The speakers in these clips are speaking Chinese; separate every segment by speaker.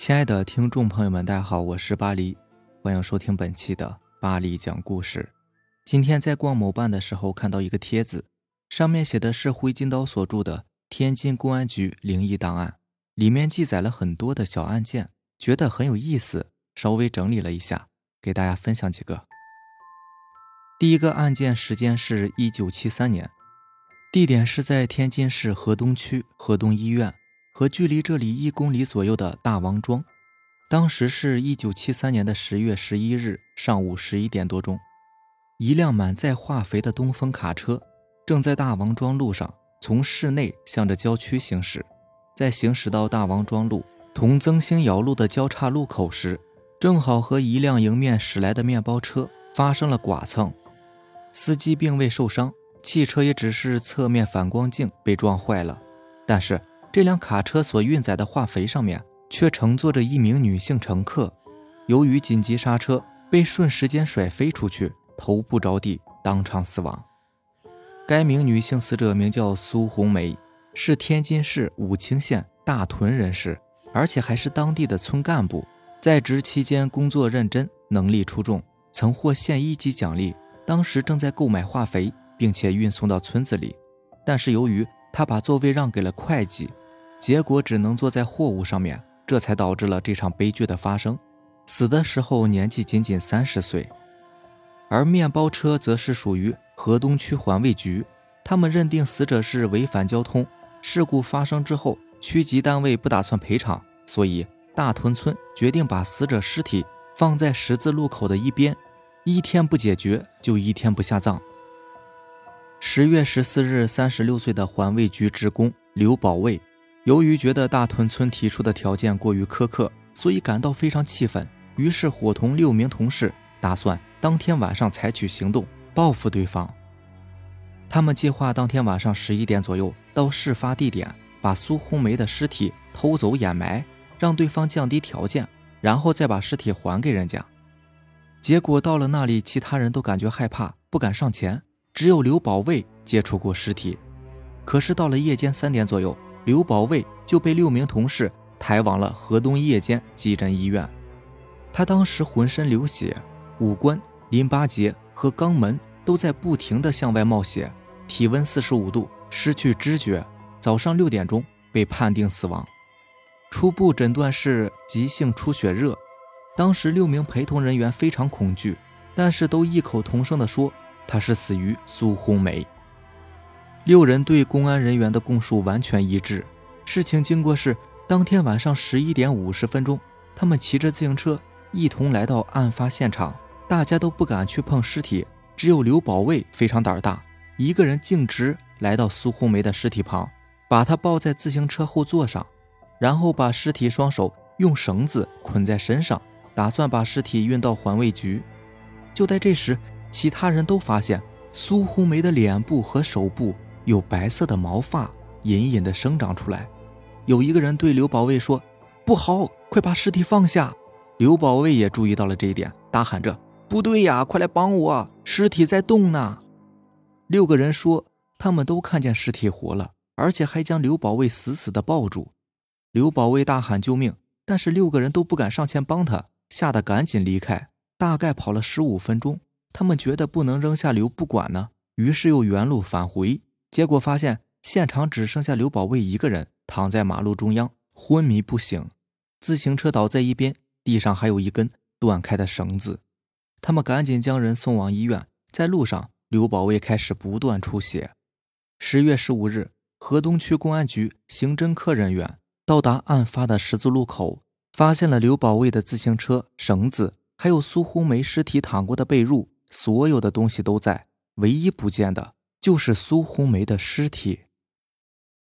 Speaker 1: 亲爱的听众朋友们，大家好，我是巴黎，欢迎收听本期的巴黎讲故事。今天在逛某办的时候，看到一个帖子，上面写的是灰金刀所著的《天津公安局灵异档案》，里面记载了很多的小案件，觉得很有意思，稍微整理了一下，给大家分享几个。第一个案件时间是一九七三年，地点是在天津市河东区河东医院。和距离这里一公里左右的大王庄，当时是一九七三年的十月十一日上午十一点多钟，一辆满载化肥的东风卡车正在大王庄路上从市内向着郊区行驶，在行驶到大王庄路同增兴窑路的交叉路口时，正好和一辆迎面驶来的面包车发生了剐蹭，司机并未受伤，汽车也只是侧面反光镜被撞坏了，但是。这辆卡车所运载的化肥上面却乘坐着一名女性乘客，由于紧急刹车，被瞬时间甩飞出去，头部着地，当场死亡。该名女性死者名叫苏红梅，是天津市武清县大屯人士，而且还是当地的村干部。在职期间工作认真，能力出众，曾获县一级奖励。当时正在购买化肥，并且运送到村子里，但是由于他把座位让给了会计。结果只能坐在货物上面，这才导致了这场悲剧的发生。死的时候年纪仅仅三十岁，而面包车则是属于河东区环卫局，他们认定死者是违反交通事故发生之后，区级单位不打算赔偿，所以大屯村决定把死者尸体放在十字路口的一边，一天不解决就一天不下葬。十月十四日，三十六岁的环卫局职工刘保卫。由于觉得大屯村提出的条件过于苛刻，所以感到非常气愤，于是伙同六名同事，打算当天晚上采取行动报复对方。他们计划当天晚上十一点左右到事发地点，把苏红梅的尸体偷走掩埋，让对方降低条件，然后再把尸体还给人家。结果到了那里，其他人都感觉害怕，不敢上前，只有刘保卫接触过尸体。可是到了夜间三点左右。刘保卫就被六名同事抬往了河东夜间急诊医院。他当时浑身流血，五官、淋巴结和肛门都在不停地向外冒血，体温四十五度，失去知觉。早上六点钟被判定死亡，初步诊断是急性出血热。当时六名陪同人员非常恐惧，但是都异口同声地说他是死于苏红梅。六人对公安人员的供述完全一致。事情经过是：当天晚上十一点五十分钟，他们骑着自行车一同来到案发现场。大家都不敢去碰尸体，只有刘保卫非常胆大，一个人径直来到苏红梅的尸体旁，把她抱在自行车后座上，然后把尸体双手用绳子捆在身上，打算把尸体运到环卫局。就在这时，其他人都发现苏红梅的脸部和手部。有白色的毛发隐隐的生长出来，有一个人对刘保卫说：“不好，快把尸体放下！”刘保卫也注意到了这一点，大喊着：“不对呀，快来帮我，尸体在动呢！”六个人说他们都看见尸体活了，而且还将刘保卫死死的抱住。刘保卫大喊救命，但是六个人都不敢上前帮他，吓得赶紧离开。大概跑了十五分钟，他们觉得不能扔下刘不管呢，于是又原路返回。结果发现现场只剩下刘保卫一个人躺在马路中央昏迷不醒，自行车倒在一边，地上还有一根断开的绳子。他们赶紧将人送往医院，在路上，刘保卫开始不断出血。十月十五日，河东区公安局刑侦科人员到达案发的十字路口，发现了刘保卫的自行车、绳子，还有苏红梅尸体躺过的被褥，所有的东西都在，唯一不见的。就是苏红梅的尸体。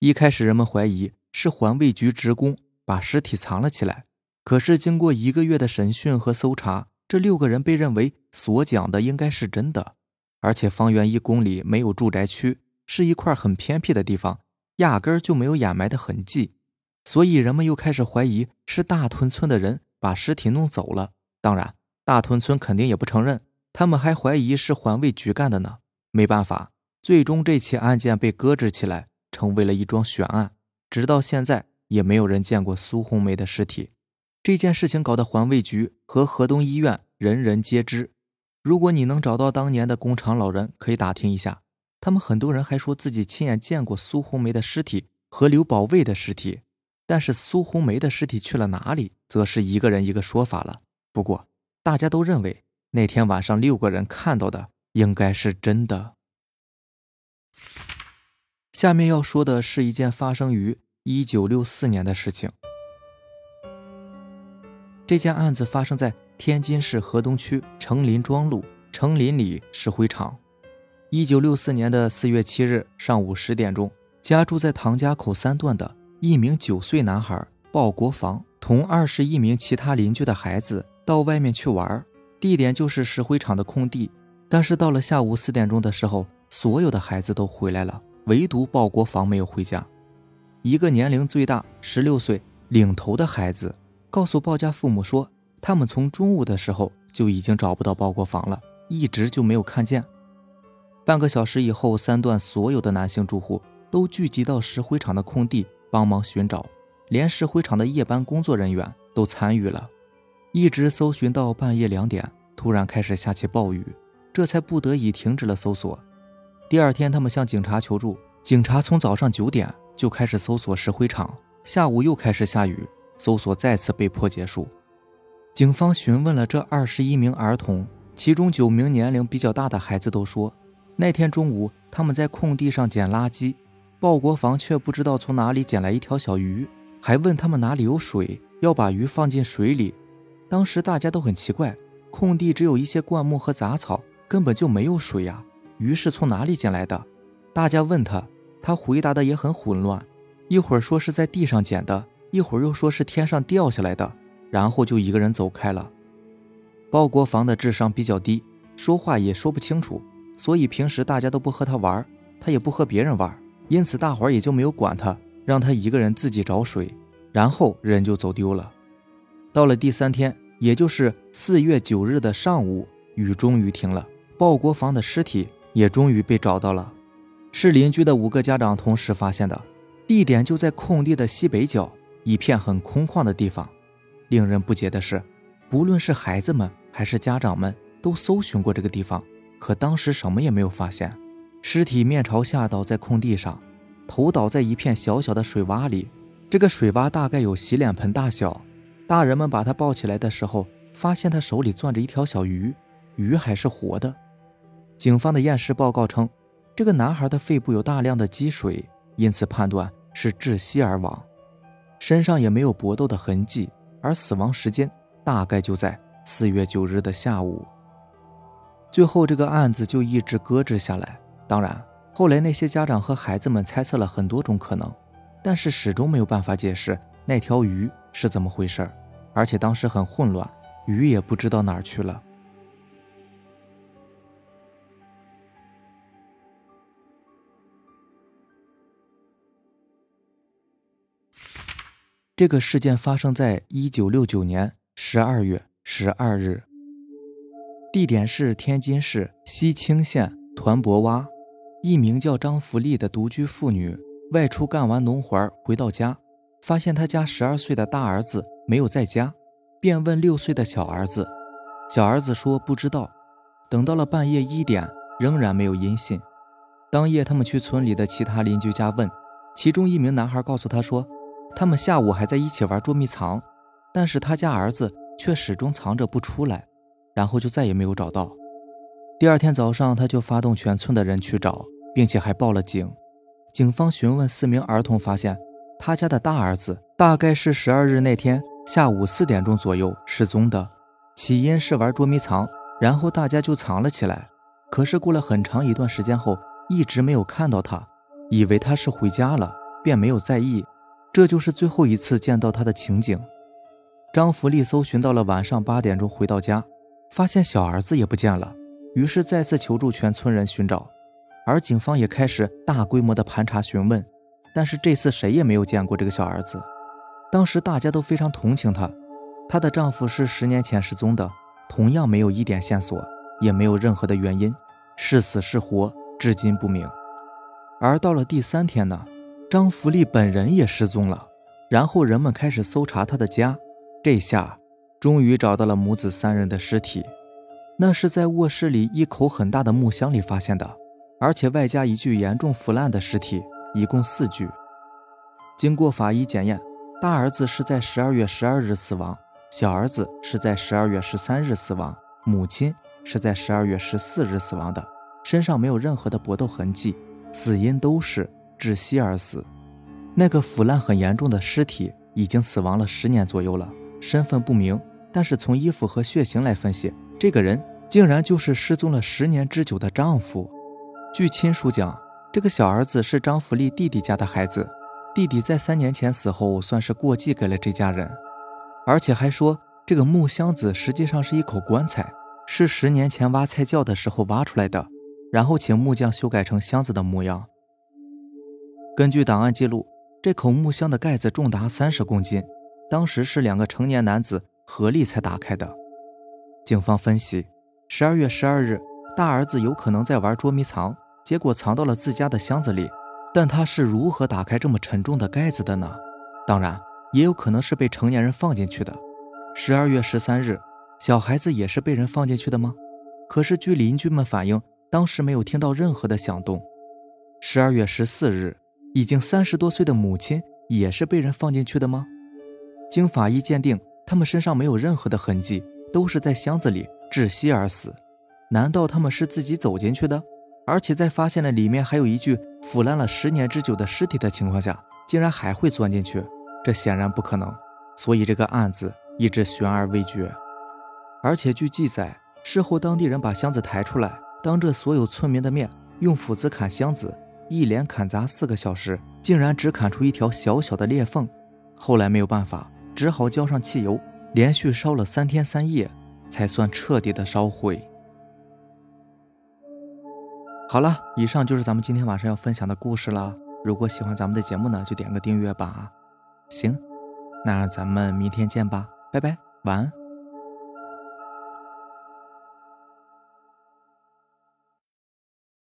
Speaker 1: 一开始，人们怀疑是环卫局职工把尸体藏了起来。可是，经过一个月的审讯和搜查，这六个人被认为所讲的应该是真的。而且，方圆一公里没有住宅区，是一块很偏僻的地方，压根儿就没有掩埋的痕迹。所以，人们又开始怀疑是大屯村的人把尸体弄走了。当然，大屯村肯定也不承认，他们还怀疑是环卫局干的呢。没办法。最终，这起案件被搁置起来，成为了一桩悬案。直到现在，也没有人见过苏红梅的尸体。这件事情搞得环卫局和河东医院人人皆知。如果你能找到当年的工厂老人，可以打听一下。他们很多人还说自己亲眼见过苏红梅的尸体和刘保卫的尸体，但是苏红梅的尸体去了哪里，则是一个人一个说法了。不过大家都认为那天晚上六个人看到的应该是真的。下面要说的是一件发生于一九六四年的事情。这件案子发生在天津市河东区成林庄路成林里石灰厂。一九六四年的四月七日上午十点钟，家住在唐家口三段的一名九岁男孩鲍国防，同二十一名其他邻居的孩子到外面去玩，地点就是石灰厂的空地。但是到了下午四点钟的时候，所有的孩子都回来了，唯独鲍国防没有回家。一个年龄最大十六岁领头的孩子告诉鲍家父母说，他们从中午的时候就已经找不到鲍国防了，一直就没有看见。半个小时以后，三段所有的男性住户都聚集到石灰厂的空地帮忙寻找，连石灰厂的夜班工作人员都参与了，一直搜寻到半夜两点，突然开始下起暴雨，这才不得已停止了搜索。第二天，他们向警察求助，警察从早上九点就开始搜索石灰厂，下午又开始下雨，搜索再次被迫结束。警方询问了这二十一名儿童，其中九名年龄比较大的孩子都说。那天中午，他们在空地上捡垃圾，鲍国防却不知道从哪里捡来一条小鱼，还问他们哪里有水，要把鱼放进水里。当时大家都很奇怪，空地只有一些灌木和杂草，根本就没有水呀，鱼是从哪里捡来的？大家问他，他回答的也很混乱，一会儿说是在地上捡的，一会儿又说是天上掉下来的，然后就一个人走开了。鲍国防的智商比较低，说话也说不清楚。所以平时大家都不和他玩，他也不和别人玩，因此大伙儿也就没有管他，让他一个人自己找水，然后人就走丢了。到了第三天，也就是四月九日的上午，雨终于停了，鲍国防的尸体也终于被找到了，是邻居的五个家长同时发现的，地点就在空地的西北角，一片很空旷的地方。令人不解的是，不论是孩子们还是家长们，都搜寻过这个地方。可当时什么也没有发现，尸体面朝下倒在空地上，头倒在一片小小的水洼里。这个水洼大概有洗脸盆大小。大人们把他抱起来的时候，发现他手里攥着一条小鱼，鱼还是活的。警方的验尸报告称，这个男孩的肺部有大量的积水，因此判断是窒息而亡，身上也没有搏斗的痕迹，而死亡时间大概就在四月九日的下午。最后，这个案子就一直搁置下来。当然，后来那些家长和孩子们猜测了很多种可能，但是始终没有办法解释那条鱼是怎么回事而且当时很混乱，鱼也不知道哪儿去了。这个事件发生在一九六九年十二月十二日。地点是天津市西青县团泊洼，一名叫张福利的独居妇女外出干完农活回到家，发现他家十二岁的大儿子没有在家，便问六岁的小儿子，小儿子说不知道。等到了半夜一点，仍然没有音信。当夜，他们去村里的其他邻居家问，其中一名男孩告诉他说，他们下午还在一起玩捉迷藏，但是他家儿子却始终藏着不出来。然后就再也没有找到。第二天早上，他就发动全村的人去找，并且还报了警。警方询问四名儿童，发现他家的大儿子大概是十二日那天下午四点钟左右失踪的。起因是玩捉迷藏，然后大家就藏了起来。可是过了很长一段时间后，一直没有看到他，以为他是回家了，便没有在意。这就是最后一次见到他的情景。张福利搜寻到了晚上八点钟回到家。发现小儿子也不见了，于是再次求助全村人寻找，而警方也开始大规模的盘查询问，但是这次谁也没有见过这个小儿子。当时大家都非常同情她，她的丈夫是十年前失踪的，同样没有一点线索，也没有任何的原因，是死是活至今不明。而到了第三天呢，张福利本人也失踪了，然后人们开始搜查他的家。这下终于找到了母子三人的尸体，那是在卧室里一口很大的木箱里发现的，而且外加一具严重腐烂的尸体，一共四具。经过法医检验，大儿子是在十二月十二日死亡，小儿子是在十二月十三日死亡，母亲是在十二月十四日死亡的，身上没有任何的搏斗痕迹，死因都是窒息而死。那个腐烂很严重的尸体已经死亡了十年左右了，身份不明，但是从衣服和血型来分析，这个人竟然就是失踪了十年之久的丈夫。据亲属讲，这个小儿子是张福利弟弟家的孩子。弟弟在三年前死后，算是过继给了这家人，而且还说这个木箱子实际上是一口棺材，是十年前挖菜窖的时候挖出来的，然后请木匠修改成箱子的模样。根据档案记录，这口木箱的盖子重达三十公斤，当时是两个成年男子合力才打开的。警方分析，十二月十二日，大儿子有可能在玩捉迷藏，结果藏到了自家的箱子里。但他是如何打开这么沉重的盖子的呢？当然，也有可能是被成年人放进去的。十二月十三日，小孩子也是被人放进去的吗？可是据邻居们反映，当时没有听到任何的响动。十二月十四日，已经三十多岁的母亲也是被人放进去的吗？经法医鉴定，他们身上没有任何的痕迹，都是在箱子里窒息而死。难道他们是自己走进去的？而且在发现了里面还有一具腐烂了十年之久的尸体的情况下，竟然还会钻进去，这显然不可能。所以这个案子一直悬而未决。而且据记载，事后当地人把箱子抬出来，当着所有村民的面用斧子砍箱子，一连砍砸四个小时，竟然只砍出一条小小的裂缝。后来没有办法，只好浇上汽油，连续烧了三天三夜，才算彻底的烧毁。好了，以上就是咱们今天晚上要分享的故事了。如果喜欢咱们的节目呢，就点个订阅吧。行，那咱们明天见吧，拜拜，晚安。